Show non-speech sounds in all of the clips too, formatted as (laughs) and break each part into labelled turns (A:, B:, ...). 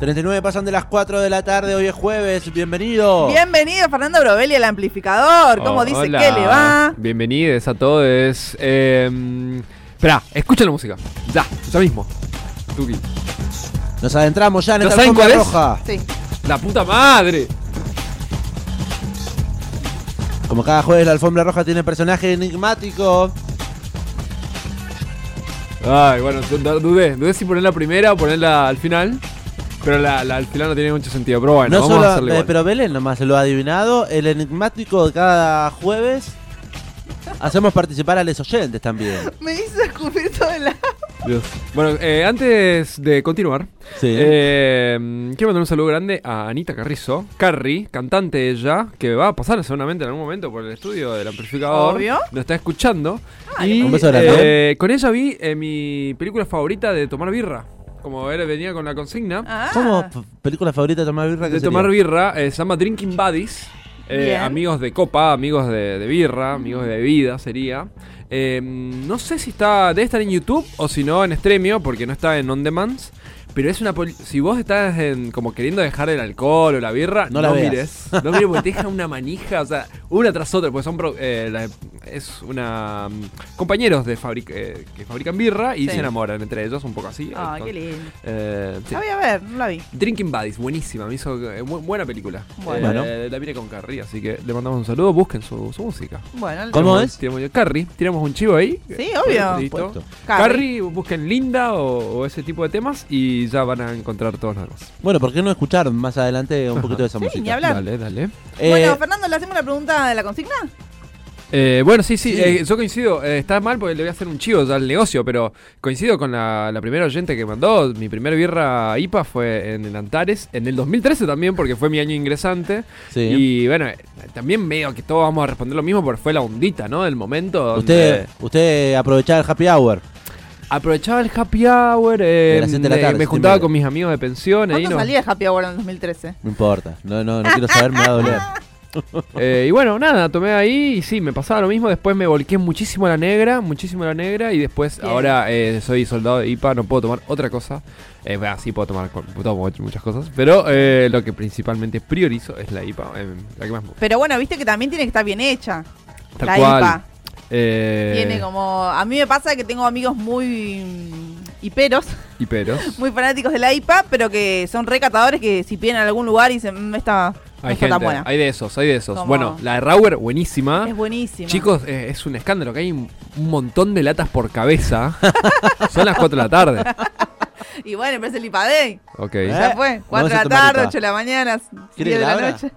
A: 39 pasan de las 4 de la tarde, hoy es jueves, bienvenido.
B: Bienvenido Fernando Brovelli al amplificador. ¿Cómo
C: Oh,
B: dice
C: hola.
B: que le va?
C: Bienvenidos a todos. Eh, espera, escucha la música. Ya, ya mismo. Tuki.
A: Nos adentramos ya en
C: ¿No
A: esta
C: saben
A: alfombra
C: cuál es?
A: roja.
B: Sí.
C: La puta madre.
A: Como cada jueves la alfombra roja tiene personaje enigmático.
C: Ay, bueno, du- dudé. Dudé si ponerla primera o ponerla al final. Pero la, la al final no tiene mucho sentido. Pero bueno,
A: no
C: vamos
A: solo,
C: a hacerle
A: eh,
C: igual.
A: pero Belén nomás se lo ha adivinado. El enigmático de cada jueves. Hacemos participar a los oyentes también. (laughs)
B: Me hizo escupir todo el agua.
C: Dios. Bueno, eh, antes de continuar,
A: Sí.
C: eh, quiero mandar un saludo grande a Anita Carrizo, Carrie, cantante ella, que va a pasar seguramente en algún momento por el estudio del amplificador.
B: Obvio.
C: Nos está escuchando.
B: Ay,
C: y
A: Un beso grande.
C: eh, con ella vi eh, mi película favorita de tomar birra. Como él venía con la consigna.
B: Ah.
A: ¿Cómo? ¿Película favorita de tomar birra? ¿Qué
C: de
A: sería?
C: tomar birra, eh, se llama Drinking Buddies. Eh, amigos de copa, amigos de, de birra, amigos de bebida sería. Eh, no sé si está, debe estar en YouTube o si no en Stremio, porque no está en On Demand. Pero es una poli- si vos estás en- como queriendo dejar el alcohol o la birra,
A: No
C: no,
A: la veas.
C: mires. No mires porque te (laughs) deja una manija, o sea, una tras otra, porque son pro- eh, la- es una mm, compañeros de fabric- eh, que fabrican birra y
B: Sí.
C: se enamoran entre ellos, un poco así.
B: Ah,
C: Eh,
B: qué lindo.
C: eh, sí.
B: La voy a ver, no la vi.
C: Drinking Buddies, buenísima, me hizo eh, bu- buena película.
B: Bueno.
C: Eh, la vine con Carrie, así que le mandamos un saludo, busquen su, su música.
B: Bueno, el-
A: ¿Cómo
C: Tiramos-
A: es?
C: tiramos- Carrie, tiramos un chivo ahí.
B: Sí, obvio.
C: Listo.
A: Puesto.
B: Carrie.
C: Carrie, busquen Linda o, o ese tipo de temas y ya van a encontrar todos los demás.
A: Bueno, ¿por qué no escuchar más adelante un poquito de esa (laughs)
B: Sí,
A: música?
B: ni hablar.
C: Dale, dale.
A: Eh,
B: Bueno, Fernando, ¿le hacemos la pregunta de la consigna?
C: Eh, bueno, sí, sí,
A: Sí.
C: eh, yo coincido. eh, está mal porque le voy a hacer un chivo ya al negocio, pero coincido con la, la primera oyente que mandó. Mi primer birra IPA fue en el Antares, en el 2013 también, porque fue mi año ingresante.
A: sí.
C: Y bueno, eh, también medio que todos vamos a responder lo mismo porque fue la ondita, ¿no? Del momento. donde
A: usted, usted aprovechaba el happy hour.
C: Aprovechaba el happy hour, eh,
A: De de la
C: me-
A: tarde,
C: me juntaba con mis amigos de pensión. Ahí
B: ¿Cuándo
C: no.
B: salía Happy Hour en el 2013?
A: No importa. No, no, no quiero saber, me va a doler. (laughs)
C: Eh, y bueno, nada, tomé ahí y sí, me pasaba lo mismo. Después me volqué muchísimo a la negra, muchísimo a la negra. Y después,
B: Bien.
C: ahora eh, soy soldado de IPA, no puedo tomar otra cosa. Eh, bueno, sí puedo tomar tomo muchas cosas. Pero eh, lo que principalmente priorizo es la IPA, eh, la que más me gusta.
B: Pero bueno, viste que también tiene que estar bien hecha.
C: Tal
B: la
C: cual.
B: IPA.
C: Eh,
B: Tiene como. A mí me pasa que tengo amigos muy. hiperos,
C: hiperos. (laughs)
B: muy fanáticos de la IPA, pero que son recatadores que si piden en algún lugar y dicen, "Mm, esta
C: Hay
B: tan
C: gente,
B: buena.
C: hay de esos, hay de esos.
B: Como-
C: Bueno, la de Rauer, buenísima.
B: Es buenísima.
C: Chicos, eh, es un escándalo que hay un, montón de latas por cabeza. (laughs) Son las 4 de la tarde. (laughs)
B: Y bueno, pero es el IPA Day.
C: Ok.
A: ¿Eh?
B: Ya fue. 4
A: Vamos
B: de la tarde,
A: IPA.
B: 8 de la mañana, 10
A: ¿Quiere
B: de
A: la
B: noche.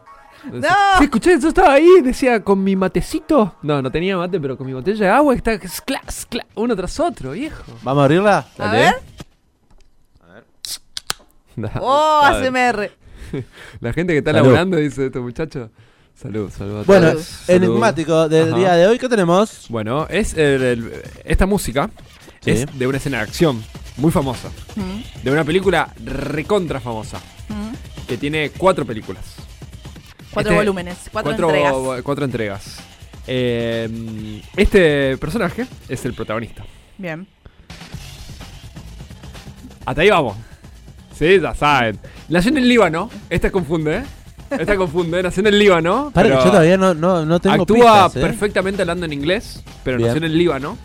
B: ¡No!
C: Sí, escuché, yo estaba ahí, decía, con mi matecito. No, no tenía mate, pero con mi botella de agua está skla, skla, uno tras otro, viejo.
A: ¿Vamos a abrirla?
B: A ver. (laughs)
C: Da-
B: ¡Oh,
C: dale.
B: ASMR! (laughs)
C: La gente que está
A: Salud.
C: laburando dice estos muchachos. Salud, salud a
A: Bueno,
C: todos. Salud.
A: enigmático del
C: Ajá.
A: día de hoy, ¿qué tenemos?
C: Bueno, es el- el- esta música
A: Sí.
C: es de una escena de acción muy famosa.
B: Mm,
C: De una película recontra famosa.
B: mm.
C: Que tiene cuatro películas.
B: Cuatro
C: Este-
B: volúmenes, cuatro, entregas.
C: Cuatro entregas. Eh, este personaje es el protagonista.
B: Bien.
C: Hasta ahí vamos. Sí, ya saben. Nació en el Líbano. Esta confunde, ¿eh? Esta confunde. Nació en el Líbano. (laughs)
A: Para que yo todavía no, no, no tengo
C: Actúa
A: pistas, ¿eh?
C: perfectamente hablando en inglés, pero
A: Bien.
C: nació en el Líbano.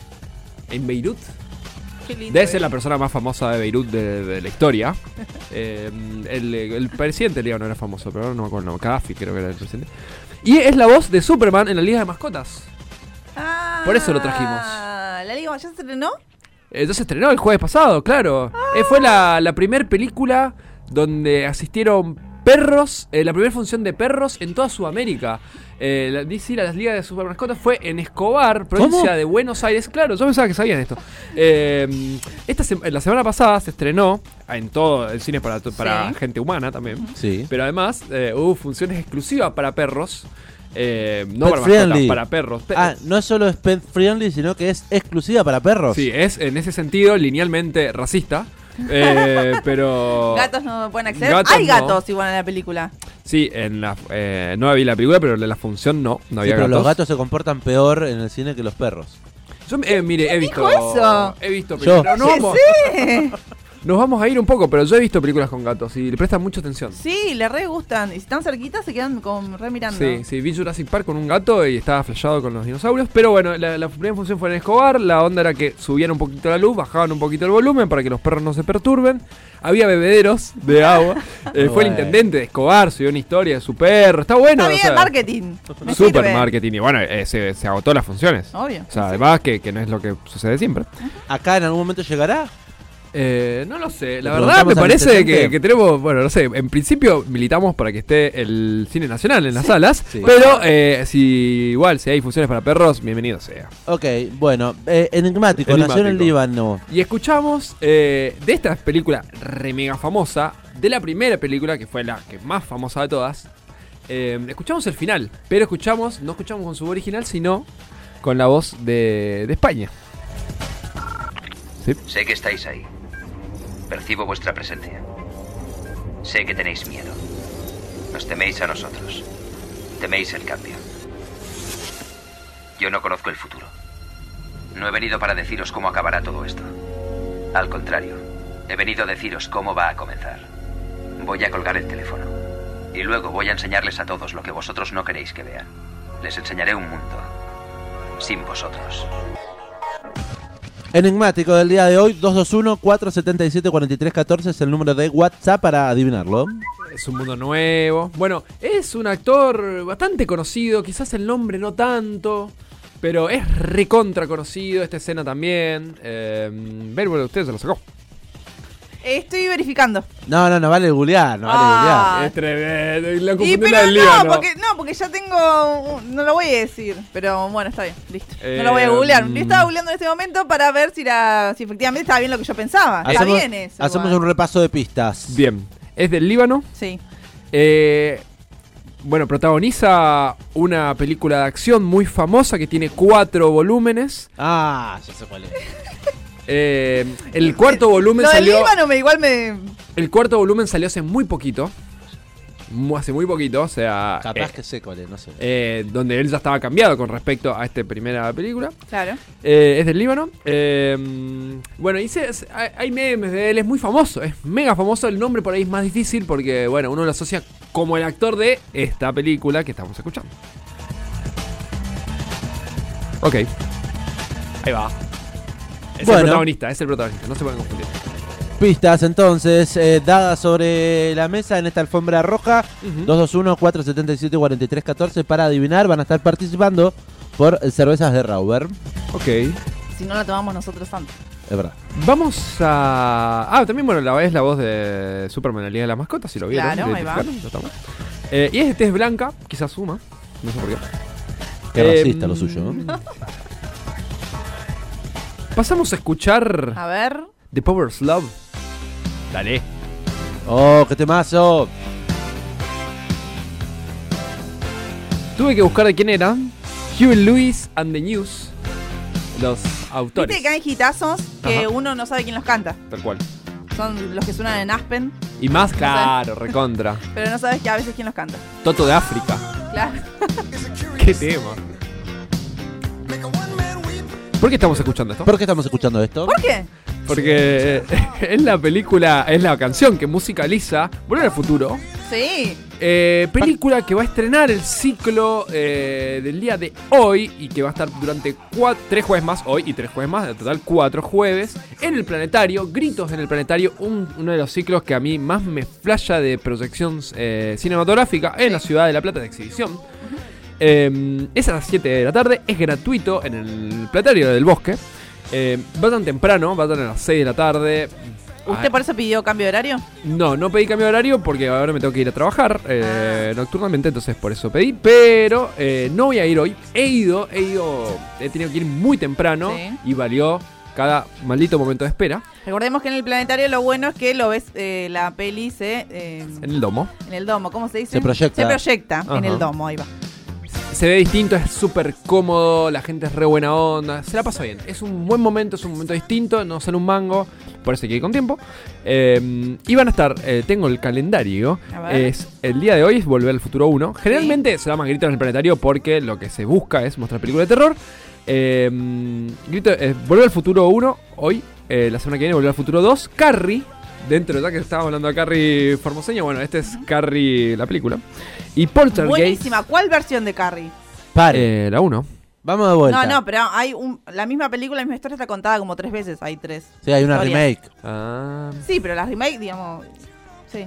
C: En Beirut. Debe ser la persona más famosa de Beirut de, de la historia. Eh, el, el presidente Líbano era famoso, pero no me acuerdo. No, Gaddafi creo que era el presidente. Y es la voz de Superman en la Liga de Mascotas.
B: Ah,
C: Por eso lo trajimos.
B: ¿La Liga ya se estrenó?
C: Entonces estrenó el jueves pasado, claro. Eh, fue la, la primera película donde asistieron perros, eh, la primera función de perros en toda Sudamérica. Eh, la DC, las ligas de super mascotas, fue en Escobar, provincia
A: ¿Cómo?
C: de Buenos Aires. Claro, yo pensaba que sabían esto. Eh, esta la semana pasada se estrenó en todo el cine para, para
B: Sí.
C: gente humana también.
A: Sí.
C: Pero además eh, hubo funciones exclusivas para perros. eh, no
A: Pet
C: para mascotas,
A: friendly.
C: para perros. Pe-
A: Ah, no solo es pet friendly, sino que es exclusiva para perros.
C: Sí, es en ese sentido linealmente racista. Eh, pero.
B: Gatos no pueden acceder.
C: Gatos
B: Hay
C: no.
B: gatos igual en la película.
C: Sí, en la, eh, no vi la película, pero en la función no, no
A: Sí,
C: había
A: pero
C: gatos.
A: los gatos se comportan peor en el cine que los perros.
C: Yo, eh, mire, he visto.
B: dijo eso?
C: He visto
A: Yo.
C: películas. No,
B: Sí,
C: vamos,
B: sí. (laughs)
C: nos vamos a ir un poco, pero yo he visto películas con gatos y le prestan mucha atención.
B: Sí, le re gustan. Y si están cerquitas se quedan como re mirando.
C: Sí, sí, vi Jurassic Park con un gato y estaba flashado con los dinosaurios. Pero bueno, la, la primera función fue en Escobar. La onda era que subían un poquito la luz, bajaban un poquito el volumen para que los perros no se perturben. Había bebederos de agua. (laughs) Eh, fue el intendente de Escobar, subió una historia de su perro. Está bueno.
B: Está
C: o
B: bien,
C: sea,
B: marketing. Me
C: Super
B: sirve.
C: marketing. Y bueno, eh, se, se agotó las funciones.
B: Obvio.
C: O sea,
B: sí.
C: además que, que no es lo que sucede siempre.
A: ¿Acá en algún momento llegará?
C: Eh, no lo sé, la verdad me parece que, que tenemos, bueno, no sé, en principio militamos para que esté el cine nacional en las salas,
A: Sí.
C: pero eh, si igual, si hay funciones para perros, bienvenido sea.
A: Ok, bueno, eh, enigmático, nació en el
C: Enigmático.
A: Líbano.
C: Y escuchamos eh, de esta película re mega famosa, de la primera película, que fue la que más famosa de todas, eh, escuchamos el final, pero escuchamos, no escuchamos con su voz original, sino con la voz de, de España.
D: Sé que estáis ahí. Percibo vuestra presencia. Sé que tenéis miedo. Nos teméis a nosotros. Teméis el cambio. Yo no conozco el futuro. No he venido para deciros cómo acabará todo esto. Al contrario, he venido a deciros cómo va a comenzar. Voy a colgar el teléfono. Y luego voy a enseñarles a todos lo que vosotros no queréis que vean. Les enseñaré un mundo. Sin vosotros.
A: Enigmático del día de hoy, 221-477-4314 es el número de WhatsApp para adivinarlo.
C: Es un mundo nuevo. Bueno, es un actor bastante conocido, quizás el nombre no tanto, pero es recontra conocido, esta escena también. Eh, ver, bueno, usted se lo sacó.
B: Estoy verificando.
A: No, no, no vale googlear, no vale
B: Ah.
C: Es tremendo, la
B: Y pero no,
C: Líbano.
B: porque, no, porque ya tengo. un- No lo voy a decir. Pero bueno, está bien, listo. no lo voy a
C: Eh,
B: googlear.
C: mm.
B: Yo estaba googleando en este momento para ver si era. si efectivamente estaba bien lo que yo pensaba. Está bien eso.
A: hacemos
B: igual.
A: un repaso de pistas.
C: Bien, es del Líbano.
B: Sí.
C: Eh, bueno, protagoniza una película de acción muy famosa que tiene cuatro volúmenes.
A: Ah, ya sé cuál es.
C: Eh, el cuarto volumen
B: Lo del
C: salió.
B: Líbano me igual me.
C: El cuarto volumen salió hace muy poquito. Hace muy poquito, o sea.
A: Capaz
C: eh,
A: que sé cuál es, no sé.
C: eh, donde él ya estaba cambiado con respecto a esta primera película.
B: Claro.
C: Eh, es del Líbano. Eh, bueno, hay memes de él, es muy famoso, es mega famoso. El nombre por ahí es más difícil porque, bueno, uno lo asocia como el actor de esta película que estamos escuchando. Ok. Ahí va. Es
A: Bueno.
C: el protagonista, es el protagonista, no se pueden confundir.
A: Pistas entonces, eh, dadas sobre la mesa en esta alfombra roja.
C: Ujú.
A: 221-477-4314 para adivinar. Van a estar participando por cervezas de Rauber.
C: Ok.
B: Si no la tomamos nosotros antes.
A: Es verdad.
C: Vamos a. Ah, también, bueno, la es la voz de Superman, la Liga de las Mascotas, si lo vieron.
B: Claro, ahí va.
C: Eh, y es de tez blanca, quizás suma. No sé por qué.
A: Qué
C: Eh,
A: racista lo suyo. ¿no? (laughs)
C: Pasamos a escuchar
B: A ver.
C: The Power's Love. Dale.
A: Oh, qué temazo.
C: Tuve que buscar de quién eran. Huey Lewis and the News. Los autores.
B: Viste que hay hitazos que
C: Ajá.
B: uno no sabe quién los canta.
C: Tal cual.
B: Son los que suenan en Aspen,
C: Y más claro, recontra.
B: pero no sabes que a veces quién los canta.
C: Toto de África.
B: Claro. (laughs)
C: Qué tema. ¿Por qué estamos escuchando esto?
A: ¿Por qué estamos escuchando esto?
B: ¿Por qué?
C: Porque (laughs) es la película, es la canción que musicaliza Volver al Futuro.
B: Sí.
C: Eh, película que va a estrenar el ciclo eh, del día de hoy y que va a estar durante cua- tres jueves más, hoy y tres jueves más, en total cuatro jueves, en el planetario, Gritos en el planetario, un- uno de los ciclos que a mí más me flasha de proyección eh, cinematográfica en la ciudad de La Plata de exhibición. Eh, es a las 7 de la tarde, es gratuito en el planetario del bosque. Eh, va tan temprano, va tan a las 6 de la tarde.
B: ¿Usted
C: Ah,
B: por eso pidió cambio de horario?
C: no, no pedí cambio de horario porque ahora me tengo que ir a trabajar eh, nocturnamente, entonces por eso pedí. Pero eh, no voy a ir hoy. He ido, he ido, he tenido que ir muy temprano
B: Sí.
C: y valió cada maldito momento de espera
B: Recordemos que en el planetario lo bueno es que lo ves, eh, la peli se, eh,
C: en el domo.
B: en el domo, ¿cómo se dice?
A: Se proyecta.
B: Se proyecta en el domo, ahí va.
C: Se ve distinto, es súper cómodo, la gente es re buena onda, se la pasa bien. Es un buen momento, es un momento distinto, no sale un mango, por eso hay que ir con tiempo. Eh, y van a estar, eh, tengo el calendario, es el día de hoy es Volver al Futuro 1. Generalmente se llama Gritos en el Planetario porque lo que se busca es mostrar películas de terror. Eh, Grito, eh, Volver al Futuro 1 hoy, la semana que viene Volver al Futuro 2, Carrie, dentro, ya que estábamos hablando de Carrie Formoseña, bueno, este es Carrie, la película. Y Poltergeist,
B: Buenísima. ¿Cuál versión de Carrie?
A: Pare.
C: eh, la 1.
A: Vamos de vuelta.
B: No, no, pero hay un, la misma película, la misma historia está contada como tres veces. Hay tres.
A: Sí, hay una
B: historias.
A: remake.
C: Ah,
B: Sí, pero las remake, digamos. Sí.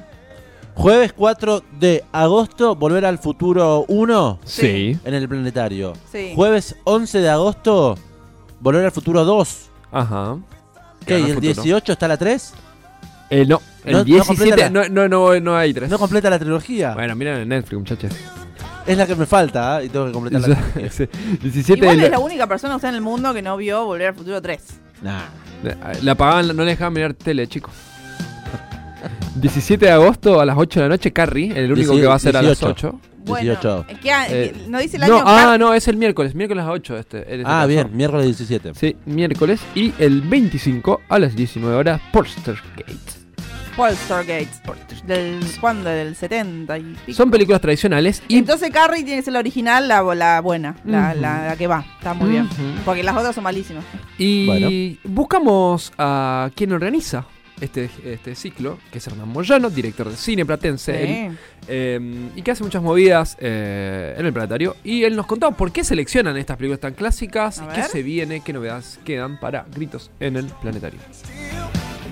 A: Jueves 4 de agosto, Volver al Futuro 1
C: sí.
A: en el planetario.
B: Sí.
A: Jueves 11 de agosto, Volver al Futuro 2.
C: Ajá.
A: ¿Qué? ¿Y el
C: futuro.
A: 18 está la 3?
C: Eh, no, el
A: No- no
C: 17
A: completa
C: no, no, no, no hay tres.
A: ¿No completa la trilogía?
C: Bueno, miren en Netflix, muchachos.
A: Es la que me falta ¿ah? y tengo que completar la trilogía. (laughs)
C: Sí, 17
B: Igual es
C: la,
B: la única persona usted en el mundo que no vio Volver al Futuro 3.
A: Nah.
C: la apagaban, no le dejaban mirar tele, chicos. (laughs) 17 de agosto a las 8 de la noche, Carrie, el único
A: Dieci-
C: que va a ser a las
A: 18.
C: 8.
B: Bueno,
A: 18.
B: es que, ah,
C: Eh,
B: no dice el
C: No,
B: año.
C: ah,
B: Car-
C: no, es el miércoles, miércoles a las 8 este. este
A: Ah,
C: caso.
A: bien, miércoles 17.
C: Sí, miércoles. Y el 25 a las 19 horas, Poltergeist.
B: Poltergeist. Del, ¿Cuándo? Del 70 y pico.
C: Son películas tradicionales y
B: Entonces Carrie tiene que ser la original, la, la buena, la,
C: Ujú.
B: la- la que va. Está muy bien. Porque las otras son malísimas.
C: Y buscamos a quien organiza este, este ciclo, que es Hernán Moyano, director de cine platense, él, eh, y que hace muchas movidas eh, en el planetario. Y él nos contaba por qué seleccionan estas películas tan clásicas, y qué se viene, qué novedades quedan para Gritos en el planetario.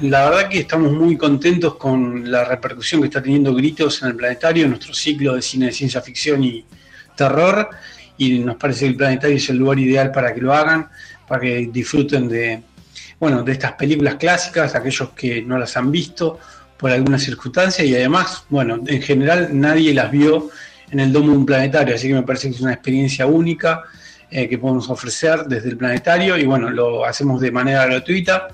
E: La verdad que estamos muy contentos con la repercusión que está teniendo Gritos en el planetario, nuestro ciclo de cine de ciencia ficción y terror, y nos parece que el planetario es el lugar ideal para que lo hagan, para que disfruten de, bueno, de estas películas clásicas, aquellos que no las han visto por alguna circunstancia, y además, bueno, en general nadie las vio en el domo de un planetario, así que me parece que es una experiencia única eh, que podemos ofrecer desde el planetario, y bueno, lo hacemos de manera gratuita.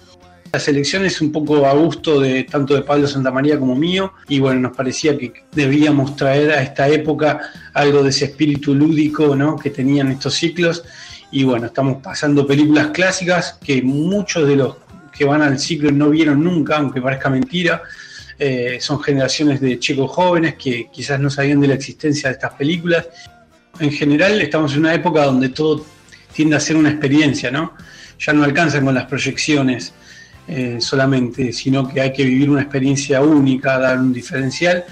E: La selección es un poco a gusto de tanto de Pablo Santamaría como mío y bueno, nos parecía que debíamos traer a esta época algo de ese espíritu lúdico ¿no? que tenían estos ciclos y bueno, estamos pasando películas clásicas que muchos de los que van al ciclo no vieron nunca, aunque parezca mentira. Eh, son generaciones de chicos jóvenes que quizás no sabían de la existencia de estas películas. En general estamos en una época donde todo tiende a ser una experiencia, ¿no? Ya no alcanzan con las proyecciones eh, solamente, sino que hay que vivir una experiencia única, dar un diferencial.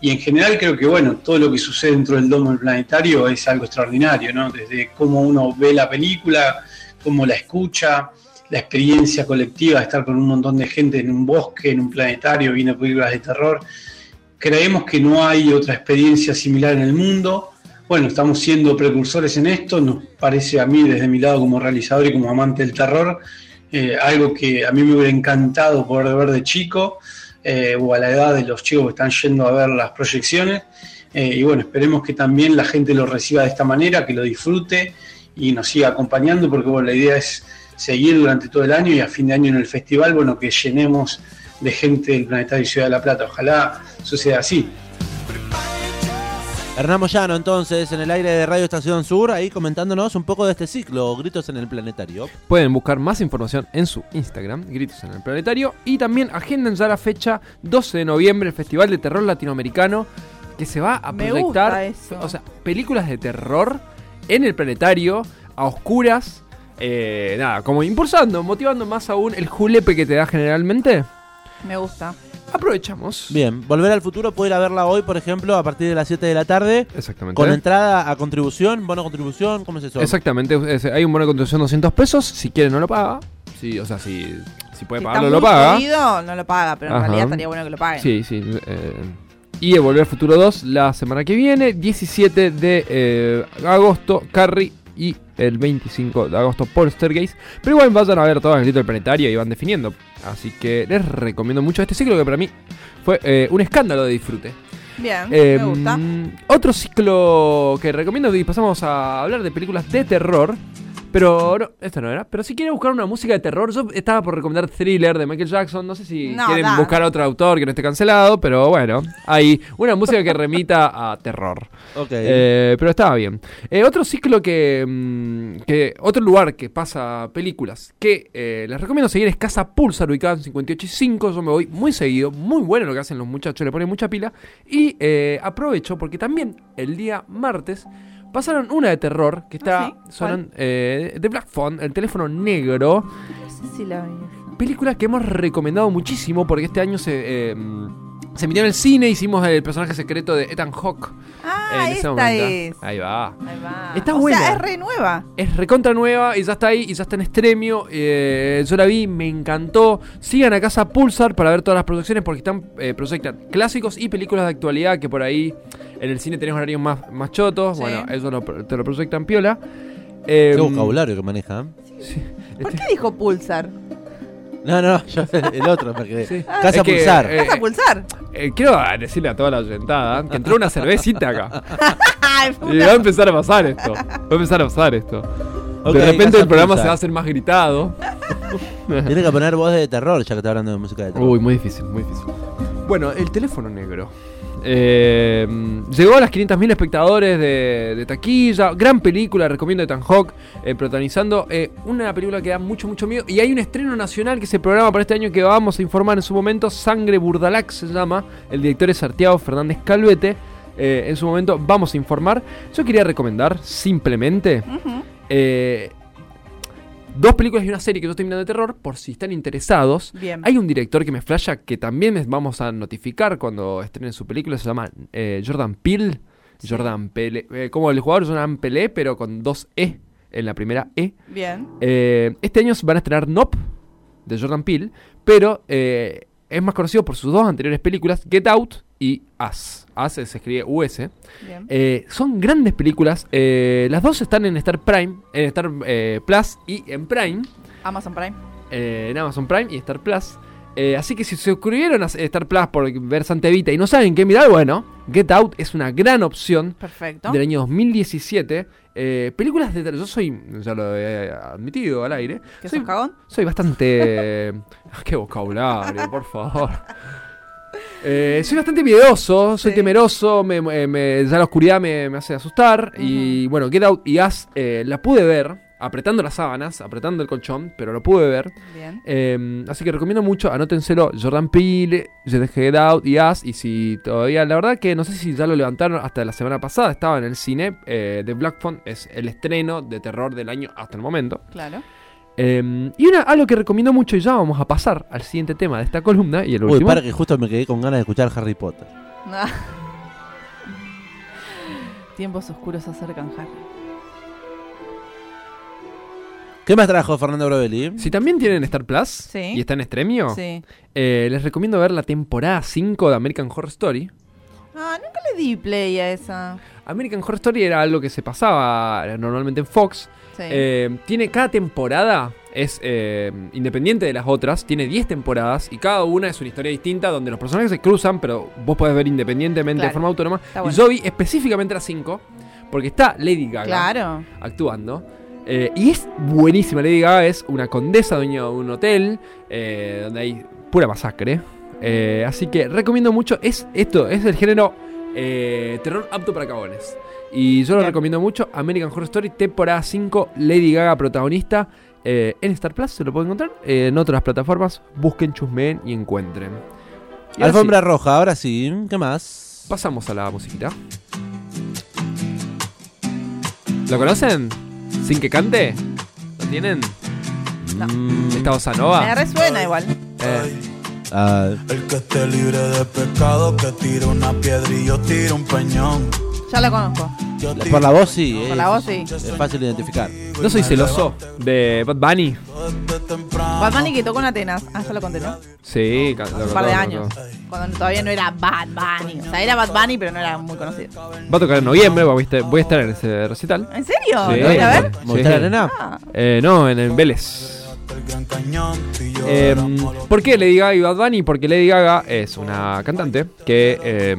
E: Y en general creo que bueno, todo lo que sucede dentro del domo del planetario es algo extraordinario, ¿no? Desde cómo uno ve la película, cómo la escucha, la experiencia colectiva de estar con un montón de gente en un bosque, en un planetario, viendo películas de terror. Creemos que no hay otra experiencia similar en el mundo. Bueno, estamos siendo precursores en esto, nos parece a mí desde mi lado como realizador y como amante del terror, eh, algo que a mí me hubiera encantado poder ver de chico, eh, o a la edad de los chicos que están yendo a ver las proyecciones. Eh, y bueno, esperemos que también la gente lo reciba de esta manera, que lo disfrute y nos siga acompañando, porque bueno, la idea es seguir durante todo el año y a fin de año en el festival, bueno, que llenemos de gente del Planetario Ciudad de la Plata. Ojalá suceda así.
A: Hernán Moyano, entonces, en el aire de Radio Estación Sur, ahí comentándonos un poco de este ciclo, Gritos en el Planetario.
C: Pueden buscar más información en su Instagram, Gritos en el Planetario. Y también agenden ya la fecha 12 de noviembre, el Festival de Terror Latinoamericano, que se va a
B: Me
C: proyectar.
B: gusta eso.
C: O sea, películas de terror en el planetario, a oscuras. eh, nada, como impulsando, motivando más aún el julepe que te da generalmente.
B: Me gusta.
C: Aprovechamos.
A: Bien, Volver al Futuro puede ir a verla hoy, por ejemplo, a partir de las 7 de la tarde,
C: Exactamente.
A: con entrada a contribución, bono contribución, ¿cómo es eso?
C: Exactamente, es- hay un bono de contribución de 200 pesos. Si quiere, no lo paga. Sí, o sea, si, si puede
B: Si
C: pagarlo,
B: está
C: lo
B: muy
C: paga.
B: jodido, no lo paga, pero en
C: Ajá.
B: realidad estaría bueno que lo pague.
C: Sí, sí. eh, y de Volver al Futuro 2 la semana que viene, 17 de eh, agosto, Carrie. Y el 25 de agosto, Poltergeist. Pero igual vayan a ver todas el grito del planetario y van definiendo. Así que les recomiendo mucho este ciclo que para mí fue eh, un escándalo de disfrute.
B: Bien,
C: Eh,
B: me gusta.
C: Otro ciclo que recomiendo y pasamos a hablar de películas de terror. Pero no, esta no era. Pero si quieren buscar una música de terror, yo estaba por recomendar Thriller de Michael Jackson. No sé si
B: No,
C: quieren
B: da.
C: buscar otro autor que no esté cancelado, pero bueno, hay una música que remita a terror.
A: Ok.
C: Eh, pero estaba bien. Eh, otro ciclo que, mm, que. Otro lugar que pasa películas que eh, les recomiendo seguir es Casa Pulsar, ubicada en 58 y 5. Yo me voy muy seguido. Muy bueno lo que hacen los muchachos, le ponen mucha pila. Y eh, aprovecho porque también el día martes. Pasaron una de terror que está
B: Ah, ¿sí?
C: sonan, eh, de Black Phone, el teléfono negro.
B: No sé si la vi
C: película que hemos recomendado muchísimo porque este año se, eh, se emitió en el cine, hicimos el personaje secreto de Ethan Hawke.
B: Ah,
C: en ese
B: esta
C: momento.
B: es.
C: Ahí va.
B: Ahí va.
C: Está
B: o
C: buena.
B: sea, es re nueva.
C: Es recontra nueva y ya está ahí y ya está en estremio. Eh, yo la vi, me encantó. Sigan a casa Pulsar para ver todas las producciones porque están eh, proyectan clásicos y películas de actualidad que por ahí en el cine tenés horarios más, más chotos.
B: Sí.
C: Bueno, eso lo- te lo proyectan piola. Eh,
A: Qué vocabulario que maneja.
B: ¿Por qué dijo pulsar?
A: No, no, (laughs) yo el otro, porque
C: Sí.
A: Casa
C: Es que,
A: Pulsar.
C: eh,
B: ¿Vas a pulsar?
C: eh, quiero decirle a toda la oyentada que entró una cervecita acá. (laughs) Y va a empezar a pasar esto. Va a empezar a pasar esto. De repente
A: Casa
C: el programa
A: Pulsar.
C: se va a hacer más gritado. (laughs)
A: Tiene que poner voz de terror, ya que está hablando de música de terror.
C: Uy, muy difícil, muy difícil. Bueno, el teléfono negro. Eh, llegó a las 500.000 espectadores de, de taquilla. Gran película, recomiendo Ethan Hawke, eh, protagonizando eh, una película que da mucho, mucho miedo. Y hay un estreno nacional que se programa para este año que vamos a informar en su momento. Sangre Burdalac se llama. El director es Arteago Fernández Calvete. En su momento vamos a informar. Yo quería recomendar simplemente eh, dos películas y una serie que estoy mirando de terror, por si están interesados.
B: Bien.
C: Hay un director que me flasha que también les vamos a notificar cuando estrenen su película, se llama eh, Jordan Peele. Jordan Peele, eh, como el jugador Jordan Peele, pero con dos E en la primera E.
B: Bien.
C: Eh, este año van a estrenar Nope de Jordan Peele, pero eh, es más conocido por sus dos anteriores películas, Get Out y Us. Us se escribe US. Eh, son grandes películas. eh, las dos están en Star Prime, en Star eh, Plus y en Prime,
B: Amazon Prime.
C: en Amazon Prime y Star Plus. Eh, así que si se suscribieron a Star Plus por ver Santa Evita y no saben qué mirar, bueno, Get Out es una gran opción
B: Perfecto.
C: del año 2017. Eh, películas de terror. Yo soy, ya lo he admitido al aire,
B: ¿Qué
C: soy,
B: cagón?
C: soy bastante. (laughs) ¡Qué vocabulario, por favor! Eh, soy bastante miedoso, soy
B: Sí.
C: temeroso, me, me- me- ya la oscuridad me, me hace asustar. Y bueno, Get Out y Us la pude ver apretando las sábanas, apretando el colchón, pero lo pude ver.
B: Bien.
C: Eh, así que recomiendo mucho, anótenselo, Jordan Peele, Get Out y Us. Y si todavía, la verdad que no sé si ya lo levantaron hasta la semana pasada, estaba en el cine. Eh, The Black Phone es el estreno de terror del año hasta el momento.
B: Claro.
C: Eh, y una, algo que recomiendo mucho, y ya vamos a pasar al siguiente tema de esta columna y el
A: Uy,
C: último.
A: para que justo me quedé con ganas de escuchar Harry Potter. (laughs)
B: Tiempos oscuros acercan, Harry.
A: ¿Qué más trajo Fernando Brovelli?
C: Si también tienen Star Plus
B: Sí.
C: y está en Estremio,
B: Sí.
C: eh, les recomiendo ver la temporada 5 de American Horror Story.
B: Ah, nunca le di play a esa.
C: American Horror Story era algo que se pasaba normalmente en Fox.
B: Sí.
C: Eh, tiene cada temporada es eh, independiente de las otras, tiene 10 temporadas y cada una es una historia distinta donde los personajes se cruzan, pero vos podés ver independientemente de forma autónoma. Y yo vi específicamente las 5 porque está Lady Gaga
B: claro.
C: actuando. Eh, y es buenísima. Lady Gaga es una condesa dueña de un hotel eh, donde hay pura masacre. Eh, así que recomiendo mucho. Es esto, es el género terror apto para cagones. Y yo lo
B: Bien.
C: recomiendo mucho. American Horror Story, temporada 5, Lady Gaga protagonista. en Star Plus se lo pueden encontrar. en otras plataformas, busquen, chusmeen y encuentren. Y
A: Alfombra
C: sí,
A: roja, ahora sí. ¿Qué más?
C: pasamos a la musiquita. ¿Lo conocen? ¿Sin que cante? ¿Lo tienen?
B: No.
A: Mm,
C: Esta bossa nova.
B: Me resuena igual.
C: Eh,
A: ah,
F: El que esté libre de pecado, que tire una piedra y yo tiro un peñón.
B: Ya la conozco.
A: Por la voz sí.
B: Por
A: eh,
B: la voz sí.
A: Es fácil de identificar.
C: no soy celoso de Bad Bunny.
B: Bad Bunny que tocó en Atenas. Ah, ya lo conté, ¿no?
C: Sí,
B: Hace un par de años. Cuando todavía no era Bad Bunny. O sea, era Bad Bunny, pero no era muy conocido.
C: Va a tocar en noviembre, voy a estar, voy a estar en ese recital.
B: ¿En serio?
C: Sí.
B: ¿Lo voy a ver?
A: ¿Movistar
C: Sí.
A: Arena?
B: Ah,
C: Eh, no, en, en Vélez.
F: El gran cañón, tú y yo
C: Eh, ¿Por qué Lady Gaga y Bad Bunny? Porque Lady Gaga es una cantante que eh,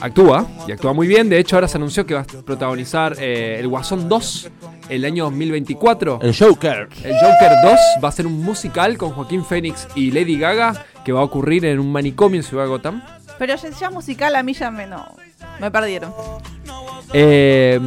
C: actúa y actúa muy bien. De hecho, ahora se anunció que va a protagonizar eh, El Guasón 2 el año 2024.
A: El Joker.
C: El Joker 2 va a ser un musical con Joaquín Phoenix y Lady Gaga que va a ocurrir en un manicomio en Ciudad de Gotham.
B: pero ya, ya musical a mí ya me no. Me perdieron.
C: Eh,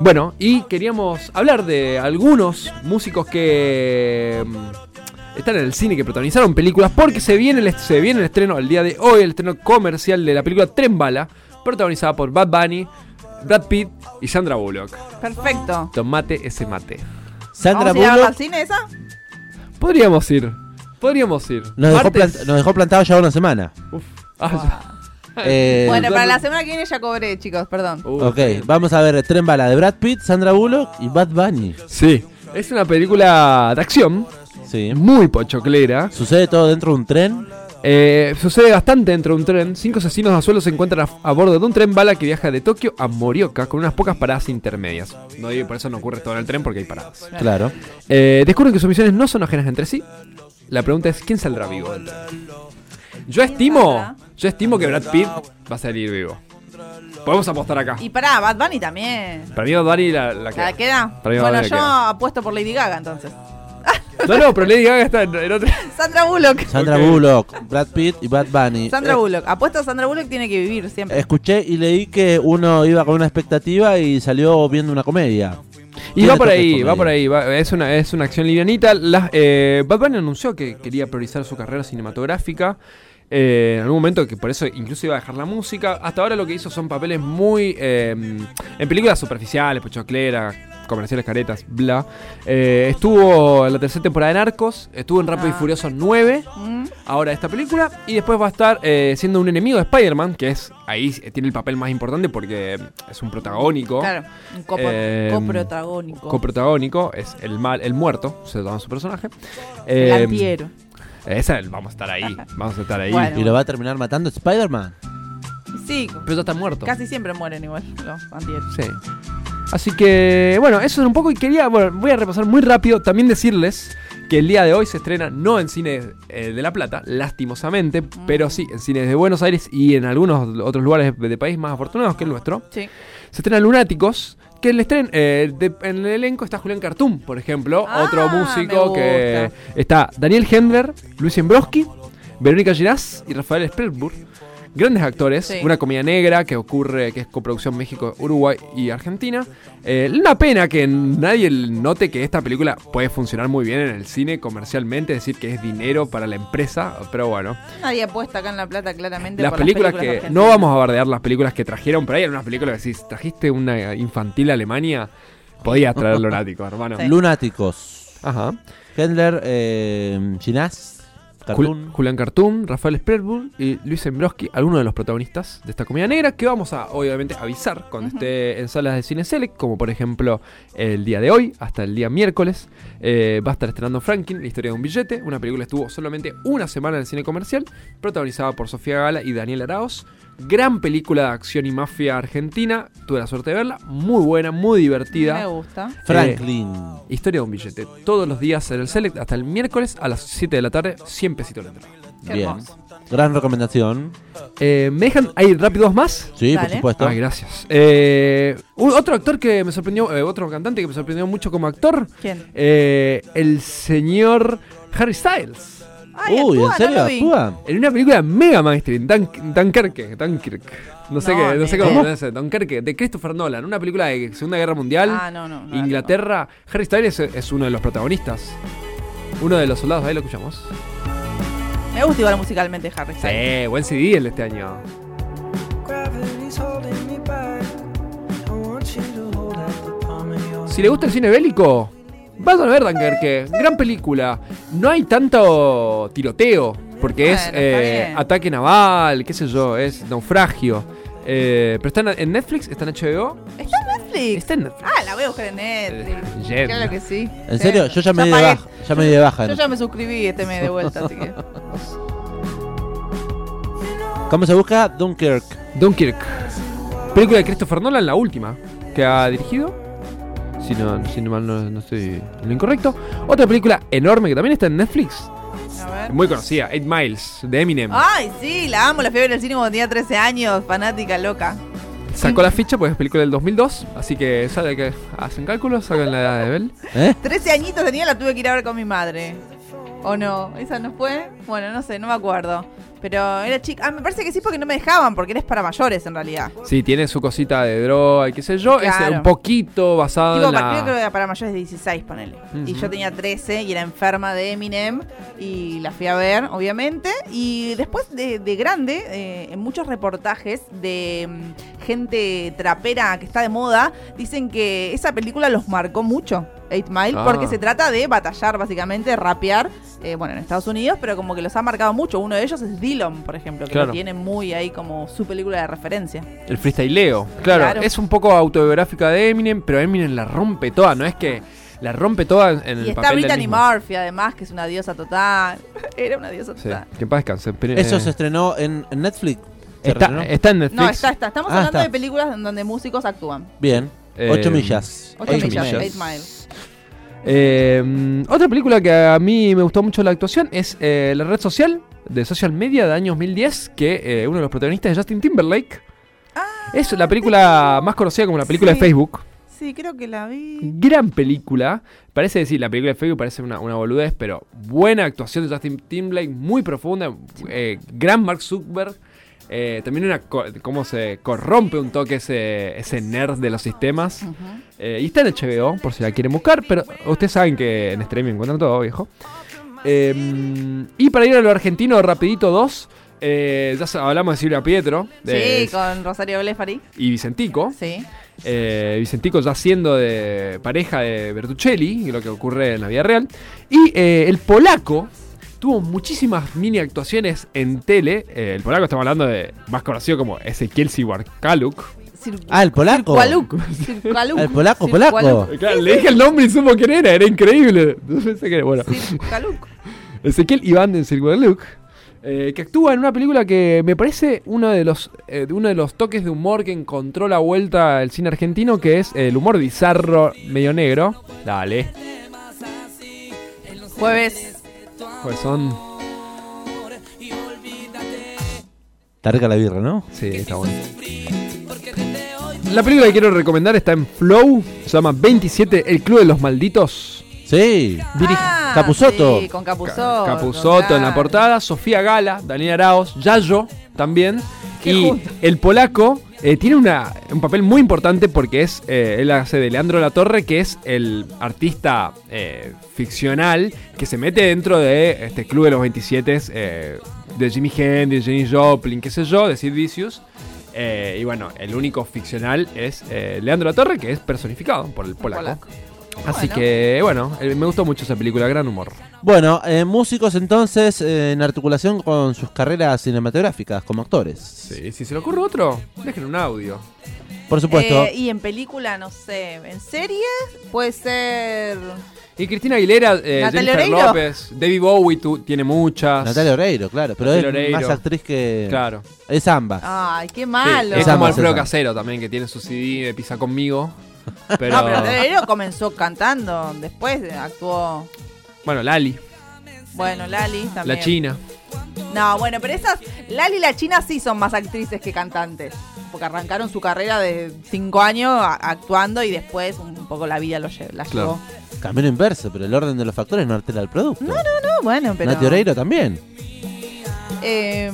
C: bueno, y queríamos hablar de algunos músicos que mm, están en el cine, que protagonizaron películas, porque se viene, el, se viene el estreno el día de hoy, el estreno comercial de la película Tren Bala, protagonizada por Bad Bunny, Brad Pitt y Sandra Bullock.
B: Perfecto.
C: Tomate ese mate.
A: Sandra
B: ¿Vamos a ir verla al
A: Bullock.
B: cine esa?
C: Podríamos ir. Podríamos ir.
A: Nos dejó,
C: Martes-
A: plant- nos dejó plantado ya una semana.
C: Uf. Ah,
A: Eh,
B: Bueno, para la semana que viene ya cobré, chicos, perdón.
C: Uh,
A: ok, vamos a ver Tren Bala de Brad Pitt, Sandra Bullock y Bad Bunny.
C: Sí. Es una película de acción
A: Sí.
C: muy pochoclera.
A: Sucede todo dentro de un tren.
C: Eh, sucede bastante dentro de un tren. Cinco asesinos a suelo se encuentran a, a bordo de un tren bala que viaja de Tokio a Morioka con unas pocas paradas intermedias. No digo, por eso no ocurre todo en el tren porque hay paradas.
A: Claro.
C: Eh, descubren que sus misiones no son ajenas entre sí. La pregunta es quién saldrá vivo del tren. Yo estimo? Yo estimo que Brad Pitt va a salir vivo. Podemos apostar acá.
B: Y pará, Bad Bunny también.
C: Para mí Dani la, la
B: ¿La
C: queda.
B: queda?
C: Para mí
B: Bueno,
C: Bad Bunny
B: yo
C: queda.
B: apuesto por Lady Gaga entonces. (laughs)
C: No, no, pero Lady Gaga está en, en otra. (laughs)
B: Sandra Bullock. (laughs)
A: Sandra. Bullock, Brad Pitt y Bad Bunny.
B: Sandra
A: Eh,
B: Bullock. Apuesto a Sandra Bullock tiene que vivir siempre.
A: Escuché y leí que uno iba con una expectativa y salió viendo una comedia.
C: Y va por ahí, va por ahí. va- es, una, es una acción livianita. Las, eh, Bad Bunny anunció que quería priorizar su carrera cinematográfica. Eh, en algún momento que por eso incluso iba a dejar la música. Hasta ahora lo que hizo son papeles muy... eh, en películas superficiales, pochoclera, comerciales caretas, bla. Eh, estuvo en la tercera temporada de Narcos. Estuvo en Rápido y
B: Ah.
C: Furioso 9.
B: Mm.
C: Ahora esta película. Y después va a estar eh, siendo un enemigo de Spider-Man. Que es ahí tiene el papel más importante porque es un protagónico.
B: Claro, un copo-
C: Eh,
B: coprotagónico.
C: coprotagónico, es el mal, el muerto, se llama su personaje.
B: el.
C: Esa, vamos a estar ahí, (laughs) vamos a estar ahí.
B: Bueno.
A: ¿Y lo va a terminar matando Spider-Man?
B: Sí,
C: Pero ya está muerto.
B: casi siempre mueren igual los antihéroes.
C: Sí. Así que, bueno, eso es un poco. Y quería, bueno, voy a repasar muy rápido. También decirles que el día de hoy se estrena no en cines eh, de La Plata, lastimosamente, pero sí en cines de Buenos Aires y en algunos otros lugares de país más afortunados que el nuestro.
B: Sí.
C: Se estrena Lunáticos. Que en el, estren- eh, de- en el elenco está Julián Cartoon, por ejemplo,
B: Ah,
C: otro músico
B: me
C: que está Daniel Hendler, Luis Embroski, Verónica Ginás y Rafael Spelburg. Grandes actores,
B: Sí.
C: una comedia negra que ocurre, que es coproducción México, Uruguay y Argentina. Eh, una pena que nadie note que esta película puede funcionar muy bien en el cine comercialmente, es decir, que es dinero para la empresa, pero bueno.
B: Nadie apuesta acá en La Plata claramente
C: Las
B: por
C: películas,
B: las
C: que no vamos a bardear las películas que trajeron, pero hay unas películas que si trajiste una infantil a Alemania, podías traer (laughs) Lunático, hermano.
B: Sí.
A: Lunáticos.
C: Ajá.
A: Hendler, eh, Ginás,
C: Jul-
A: Cartoon.
C: Julián Cartoon, Rafael Spelburg y Luis Embroski, algunos de los protagonistas de esta comedia negra que vamos a obviamente avisar cuando esté en salas de cine select, como por ejemplo el día de hoy hasta el día miércoles. Eh, va a estar estrenando Franklin, la historia de un billete, una película que estuvo solamente una semana en el cine comercial, protagonizada por Sofía Gala y Daniel Araoz. Gran película de acción y mafia argentina, tuve la suerte de verla, muy buena, muy
B: Me
C: divertida.
B: gusta.
A: Franklin.
C: Historia de un billete, todos los días en el select hasta el miércoles a las 7 de la tarde, 100 pesitos la entrada.
A: Bien. Gran recomendación.
C: Eh, ¿Me dejan ahí rápido dos más?
A: Sí, por supuesto.
C: Ay, gracias. Eh, un- otro actor que me sorprendió, eh, otro cantante que me sorprendió mucho como actor,
B: ¿Quién?
C: eh, el señor Harry Styles.
B: Ay,
A: Uy,
B: actúa,
A: ¿en serio actúa?
C: En una película mega mainstream, Dun- Dunkerque, Dunkirk. No sé
B: No,
C: qué, no sé cómo
B: idea.
C: pronuncia, Dunkerque, de Christopher Nolan, una película de Segunda Guerra Mundial,
B: Ah, no, no. no la
C: Inglaterra. Harry Styles es, es uno de los protagonistas. Uno de los soldados, ahí lo escuchamos.
B: Me gusta igual musicalmente Harry Styles.
C: Sí, buen CD el de este año. Si le gusta el cine bélico, vayan a ver Dunkerque. Gran película. No hay tanto tiroteo, porque es
B: Bueno,
C: eh, ataque naval, qué sé yo, es naufragio. Eh, pero está en- Netflix, está en HBO.
B: ¿Está en Netflix?
C: Está en Netflix.
B: Ah, la voy a buscar en Netflix.
C: Eh.
B: Claro que sí.
A: ¿En
B: Sí.
A: serio? Yo ya me di de baja. Ya me di de baja.
B: Yo ya me suscribí este mes de vuelta, así que.
A: ¿Cómo se busca? Dunkirk.
C: Dunkirk. Película de Christopher Nolan, la última que ha dirigido. Si no, si no mal no, no estoy en lo incorrecto. Otra película enorme que también está en Netflix.
B: A ver.
C: Muy conocida, Eight Miles, de Eminem.
B: Ay, sí, la amo, la fui a ver en el cine cuando tenía 13 años, fanática loca.
C: Sacó la ficha, pues es película del 2002. Así que sabe que hacen cálculos, sacan la edad de Bell.
A: ¿Eh?
B: 13 añitos tenía, la tuve que ir a ver con mi madre. ¿O no? ¿Esa no fue? Bueno, no sé, no me acuerdo. Pero era chica. Ah, me parece que sí porque no me dejaban, porque eres para mayores en realidad.
C: Sí, tiene su cosita de droga y qué sé yo. Es
B: Claro.
C: un poquito basado
B: Tipo,
C: en
B: pa- creo que
C: la.
B: era para mayores de 16, ponele. Y yo tenía 13 y era enferma de Eminem y la fui a ver, obviamente. Y después de, de grande, eh, en muchos reportajes de mm, gente trapera que está de moda, dicen que esa película los marcó mucho. Eight Mile,
C: Ah.
B: porque se trata de batallar, básicamente, rapear, eh, bueno, en Estados Unidos, pero como que los ha marcado mucho. Uno de ellos es Dillon, por ejemplo, que
C: Claro.
B: lo tiene muy ahí como su película de referencia.
C: El freestyleo. Claro,
B: Claro.
C: es un poco autobiográfica de Eminem, pero Eminem la rompe toda, no es que la rompe toda en, el
B: Y está
C: papel
B: Brittany. Murphy, además, que es una diosa total. (laughs) Era una diosa
C: Sí,
B: total.
C: que paz descanse.
A: Eso
C: eh,
A: se estrenó en, Netflix. ¿Se
C: está,
A: estrenó?
C: está en Netflix.
B: No, está, está. Estamos
A: Ah,
B: hablando
A: está.
B: de películas en donde músicos actúan.
A: Bien.
C: Eh,
A: 8 millas.
B: Ocho
C: Ocho
B: millas,
C: millas.
B: Eight Mile.
C: Eh, otra película que a mí me gustó mucho la actuación es eh, La Red Social, de Social Media, de año 2010, que eh, uno de los protagonistas es Justin Timberlake. es la película más conocida como la película
B: Ah, Sí.
C: de Facebook.
B: Sí, creo que la vi.
C: Gran película. Parece decir, la película de Facebook parece una, una boludez, pero buena actuación de Justin Timberlake, muy profunda. eh, gran Mark Zuckerberg. Eh, también una co- cómo se corrompe un toque ese, ese nerd de los sistemas. Eh, y está en HBO, por si la quieren buscar, pero ustedes saben que en streaming encuentran todo, viejo. Eh, y para ir a lo argentino, rapidito dos. eh, ya sa- hablamos de Silvia Pietro de-
B: Sí, con Rosario Blefari.
C: y Vicentico.
B: Sí.
C: Eh, Vicentico ya siendo de pareja de Bertuccelli, lo que ocurre en la vida real. Y eh, el polaco tuvo muchísimas mini actuaciones en tele. Eh, el polaco estamos hablando de más conocido como Ezequiel Siwarkaluk.
A: Ah, el polaco. (laughs) El polaco, polaco.
C: Claro, le dije el nombre y supo quién era, era increíble. (laughs) No pensé que era- bueno.
B: Circualuc.
C: Ezequiel Iván de Silverlook, eh, que actúa en una película que me parece uno de los eh, de uno de los toques de humor que encontró la vuelta al cine argentino, que es el humor bizarro medio negro. Dale,
B: Jueves.
C: Pues son.
A: Está rica la birra, ¿no?
C: Sí, está bueno. La película que quiero recomendar está en Flow, se llama 27, El Club de los Malditos.
A: Sí.
C: Dirige-
B: Ah. Sí, con Capusotto.
C: Capuzotto en la
B: claro.
C: portada, Sofía Gala, Daniel Araos, Yayo también.
B: Qué
C: y el polaco eh, tiene una- un papel muy importante porque es eh, él hace de Leandro Latorre, que es el artista eh, ficcional que se mete dentro de este club de los 27 eh, de Jimi Hendrix, Jenny Joplin, qué sé yo, de Sid Vicious. Y bueno, el único ficcional es Leandro Latorre, que es personificado por el. Polaco. Así
B: Bueno.
C: que, bueno, eh, me gustó mucho esa película, gran humor.
A: Bueno, eh, músicos entonces eh, en articulación con sus carreras cinematográficas como actores.
C: Sí, si se le ocurre otro, dejen un audio.
A: Por supuesto.
B: Eh, y en película, no sé. En serie puede ser.
C: Y Cristina Aguilera, eh,
B: Natalia
C: Jennifer
B: Oreiro.
C: López, David Bowie tu- tiene muchas.
A: Natalia Oreiro, claro. Pero
C: Natalia
A: es
C: Oreiro.
A: más actriz que.
C: Claro.
A: Es ambas.
B: Ay, qué
C: Sí,
B: malo.
C: es
A: Esa
C: como
A: más,
C: Alfredo. Casero también, que tiene su CD de Pisa conmigo. (laughs) Pero,
B: No, pero Natalia comenzó cantando. Después actuó.
C: bueno, Lali,
B: Bueno, Lali también.
C: la China.
B: No, bueno, pero esas. Lali y la China sí son más actrices que cantantes. Porque arrancaron su carrera de cinco años a- actuando y después un poco la vida lo lle- la
C: Claro.
B: llevó.
A: Camino inverso, pero el orden de los factores no altera el producto.
B: No, bueno, pero.
A: Nati Oreiro también.
B: Eh,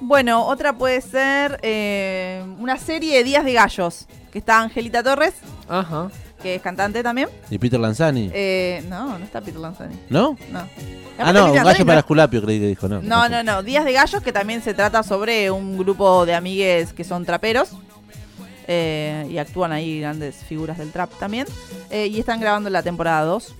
B: bueno, otra puede ser eh, una serie de Días de Gallos. Que está Angelita Torres,
C: Ajá.
B: que es cantante también.
A: Y Peter Lanzani.
B: Eh, no, no está Peter Lanzani.
A: ¿No?
B: No.
A: Ah, no, un gallo
B: Lanzani
A: para Esculapio, creí que dijo, no.
B: No, no, no. Días de Gallos, que también se trata sobre un grupo de amigues que son traperos. eh, y actúan ahí grandes figuras del trap también. Eh, y están grabando la temporada 2.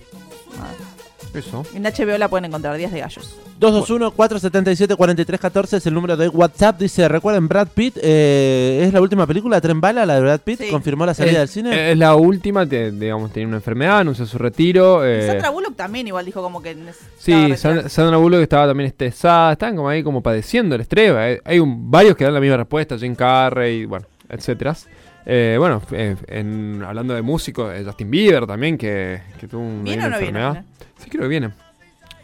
C: Eso.
B: En HBO la pueden encontrar, Días de Gallos.
A: 221-477-4314 es el número de WhatsApp. Dice, recuerden, Brad Pitt, eh, ¿es la última película, Tren Bala, la de Brad Pitt?
B: Sí.
A: ¿Confirmó la salida
C: Eh,
A: del cine?
C: Es la última, te- digamos, tenía una enfermedad, anunció su retiro.
B: Y
C: eh,
B: Sandra Bullock también igual dijo como que necesitaba
C: Sí,
B: retirarse.
C: San- Sandra Bullock estaba también estresada, estaban como ahí como padeciendo el estrés. Hay, hay un- varios que dan la misma respuesta, Jim Carrey, bueno, etcétera. Eh, bueno, eh, en- hablando de músicos, eh, Justin Bieber también, que, que tuvo una, enfermedad. Sí, creo que viene.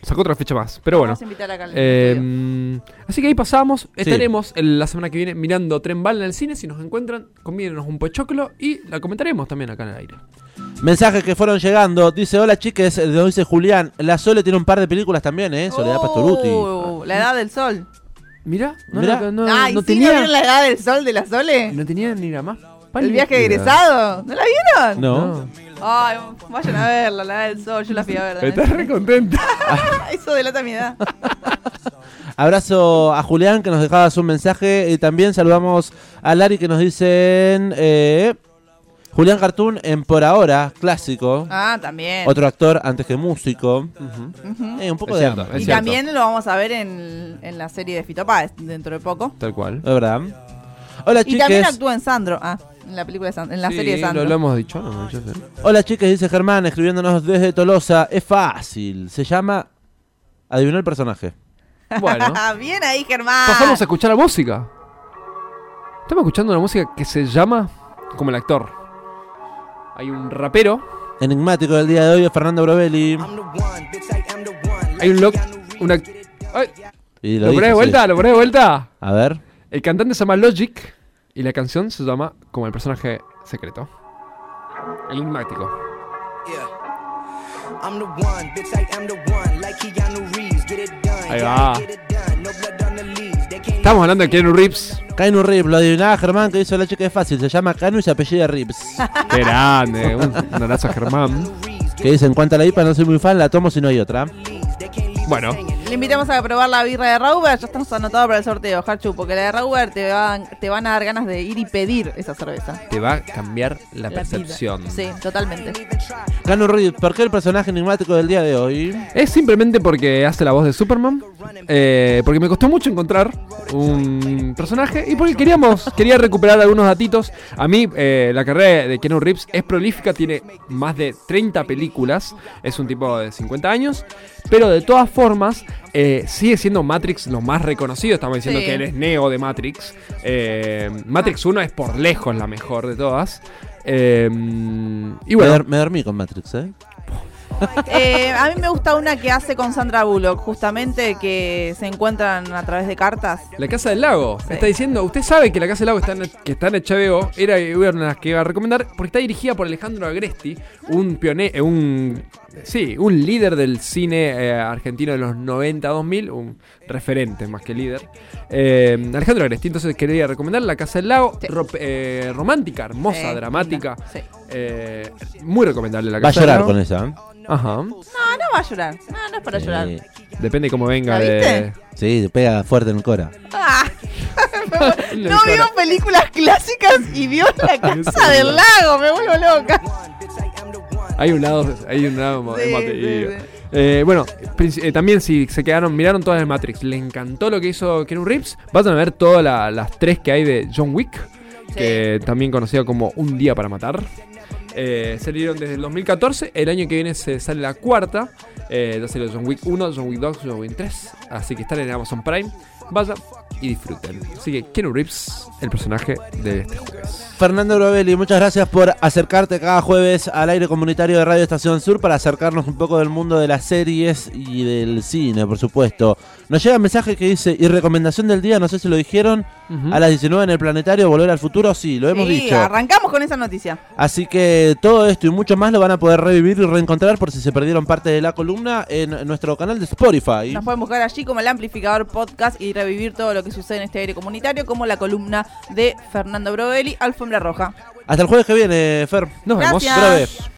C: Sacó otra fecha más, pero bueno.
B: Vamos a invitar acá al
C: Eh, así que ahí pasamos. Estaremos el- la semana que viene mirando Tren Bala en el cine. Si nos encuentran, convídenos un pochoclo y la comentaremos también acá en el aire.
A: Mensajes que fueron llegando. Dice, hola chiques, eh, dice Julián. La Sole tiene un par de películas también, ¿eh? Soledad Pastoruti.
B: Uh, la edad del sol.
C: Mira, no,
A: Mirá.
C: no, no-
B: Ay,
C: no
B: ¿sí
C: tenía,
B: ¿no vieron la edad del sol de la Sole?
C: no tenía ni la más.
B: ¿El viaje egresado? ¿No la vieron?
A: No.
B: Ay, vayan a verla, la edad del sol. Yo la fui a ver. también.
C: Estás re contenta. (laughs)
B: Eso delata mi edad.
A: Abrazo a Julián que nos dejaba su mensaje. Y también saludamos a Lari que nos dicen... eh, Julián Cartoon en Por Ahora, clásico.
B: Ah, también.
A: Otro actor antes que músico. Eh, un poco
C: Es
A: de
C: cierto,
B: Y
C: cierto.
B: también lo vamos a ver en, en la serie de Fito Páez dentro de poco.
C: Tal cual.
A: Es verdad. Hola
B: Y también
A: chiques.
B: actúa en Sandro. Ah, en la película de en la
C: Sí,
B: serie de Sandro.
C: Lo, lo hemos dicho, ¿no? Yo sé.
A: Hola chiques, dice Germán, escribiéndonos desde Tolosa. Es fácil. Se llama. Adivinó el personaje. (laughs)
C: Bueno. (laughs)
B: Bien ahí, Germán.
C: Pasamos a escuchar la música. Estamos escuchando una música que se llama como el actor. Hay un rapero,
A: Enigmático del día de hoy es Fernando Brovelli.
C: hay un loc, una Ay,
A: Y
C: ¿Lo ponés de
A: sí.
C: vuelta? ¿Lo ponés de vuelta?
A: A ver.
C: El cantante se llama Logic y la canción se llama como el personaje secreto. Enigmático. Ahí va. Estamos hablando de Keanu Reeves.
A: Keanu Reeves, lo adivinaba Germán que dice la chica es fácil. Se llama Canu y se apellida Reeves. (laughs)
C: Qué grande. Un, un abrazo a Germán.
A: que dice en cuanto a la IPA no soy muy fan, la tomo si no hay otra.
C: Bueno,
B: Le invitamos a probar la birra de Rauber. Ya estamos anotados para el sorteo, Harchu, porque la de Rauber te van, te van a dar ganas de ir y pedir esa cerveza.
C: te va a cambiar la, percepción.
B: Sí, totalmente.
A: Keanu Reeves, ¿por qué el personaje enigmático del día de hoy?
C: Es simplemente porque hace la voz de Superman. eh, porque me costó mucho encontrar un personaje. Y porque queríamos, quería recuperar algunos datitos. A mí, eh, la carrera de Keanu Reeves es prolífica, tiene más de 30 películas. Es un tipo de 50 años. Pero de todas formas, eh, sigue siendo Matrix lo más reconocido. Estamos diciendo
B: Sí.
C: que él es Neo de Matrix. Eh, Matrix 1 es por lejos la mejor de todas. Eh, y
A: Me,
C: bueno,
A: me dormí con Matrix, ¿eh?
B: Eh, a mí me gusta una que hace con Sandra Bullock, justamente que se encuentran a través de cartas.
C: La Casa del Lago.
B: Sí.
C: Está diciendo, usted sabe que la Casa del Lago está en, que está en HBO. Era una de las que iba a recomendar porque está dirigida por Alejandro Agresti, un pionero, un sí, un líder del cine eh, argentino de los 90 2000, un referente más que líder. Eh, Alejandro Agresti, entonces quería recomendar La Casa del Lago,
B: Sí.
C: ro- eh, romántica, hermosa,
B: Sí,
C: dramática.
B: Sí.
C: eh, muy recomendable La
A: Va a
C: Casa del
A: llorar
C: Lago.
A: con esa. ¿eh?
C: Ajá.
B: No, no va a llorar. No, no es para llorar.
C: Depende cómo venga
B: ¿La
C: de.
B: viste?
A: Sí, pega fuerte en el cora.
B: Ah. (laughs) No vio películas clásicas y vio La (laughs) Casa del Lago. Me vuelvo loca.
C: Hay un lado, hay un lado
B: Sí, sí, sí.
C: Eh, bueno, eh, también si se quedaron, miraron todas las Matrix, les encantó lo que hizo Keanu Reeves, vayan a ver todas la- las tres que hay de John Wick, que también conocido como Un Día para Matar. Eh, salieron desde el 2014, el año que viene se sale la cuarta, eh, ya salió John Wick 1, John Wick 2, John Wick 3, así que están en Amazon Prime, vayan y disfruten. Así que Keanu Reeves, el personaje de este jueves.
A: Fernando Brovelli, muchas gracias por acercarte cada jueves al aire comunitario de Radio Estación Sur para acercarnos un poco del mundo de las series y del cine, por supuesto. Nos llega un mensaje que dice, y recomendación del día, no sé si lo dijeron, a las 19 en el planetario, volver al futuro, sí, lo hemos
B: Sí,
A: dicho.
B: arrancamos con esa noticia.
A: Así que todo esto y mucho más lo van a poder revivir y reencontrar por si se perdieron parte de la columna en nuestro canal de Spotify.
B: Nos pueden buscar allí como el amplificador podcast y revivir todo lo que sucede en este aire comunitario, como la columna de Fernando Brovelli, Alfombra Roja.
A: Hasta el jueves que viene, Fer.
C: Nos vemos.
B: Gracias.
A: Breve.